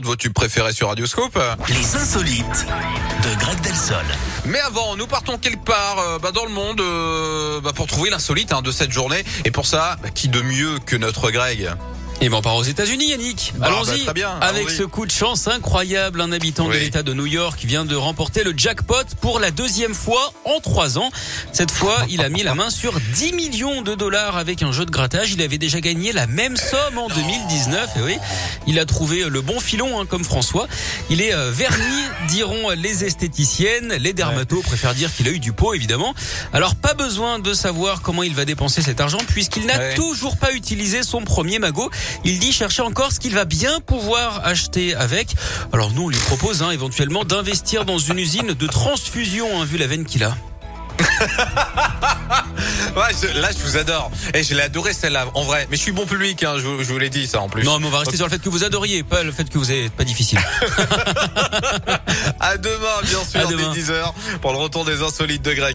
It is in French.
de vos tubes préférés sur Radioscope. Les insolites de Greg Delsol. Mais avant, nous partons quelque part euh, bah, dans le monde euh, bah, pour trouver l'insolite hein, de cette journée. Et pour ça, bah, qui de mieux que notre Greg? Et ben on part aux États-Unis, Yannick. Ah, Allons-y. bah, bien. Avec Allons-y. ce coup de chance incroyable, un habitant de l'État de New York vient de remporter le jackpot pour la deuxième fois en trois ans. Cette fois, il a mis la main sur 10 millions de dollars avec un jeu de grattage. Il avait déjà gagné la même somme en 2019. Et oui, il a trouvé le bon filon, hein, comme François. Il est euh, verni, diront les esthéticiennes. Les dermatos préfèrent dire qu'il a eu du pot, évidemment. Alors, pas besoin de savoir comment il va dépenser cet argent puisqu'il n'a Ouais. toujours pas utilisé son premier magot. Il dit chercher encore ce qu'il va bien pouvoir acheter avec. Alors nous, on lui propose hein, éventuellement d'investir dans une usine de transfusion, hein, vu la veine qu'il a. Ouais, je- là, je vous adore. Et je l'ai adoré celle-là, en vrai. Mais je suis bon public, hein, je, vous- je vous l'ai dit ça en plus. Non, mais on va rester sur le fait que vous adoriez, pas le fait que vous êtes pas difficile. À demain, bien sûr, À demain. dès 10h, pour le retour des insolites de Greg.